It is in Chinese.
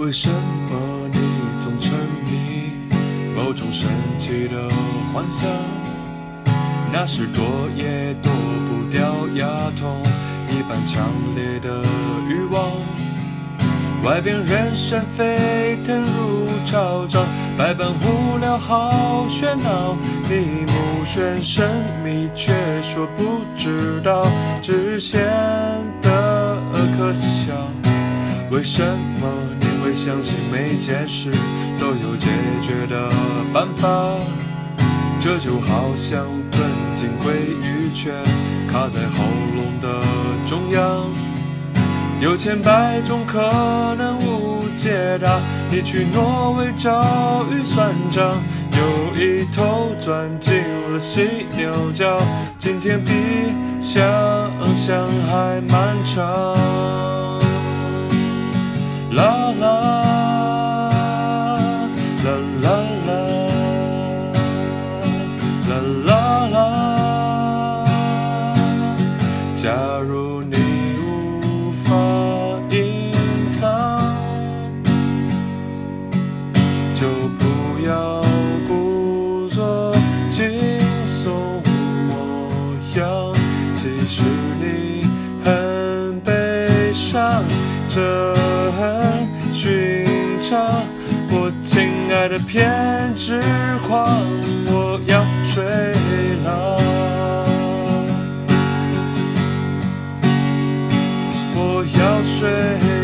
为什么你总沉迷某种神奇的幻想？那是躲也躲不掉牙痛一般强烈的欲望。外边人声沸腾如潮涨，百般无聊好喧闹，你目眩神迷却说不知道，只显得可笑。为什么你会相信每件事都有解决的办法？这就好像吞进鲑鱼圈，卡在喉咙的中央，有千百种可能无解答。你去挪威找预算账，有一头钻进了犀牛角，今天比想象还漫长。假如你无法隐藏，就不要故作轻松模样。其实你很悲伤，这很寻常。我亲爱的偏执狂，我要睡了，我要睡。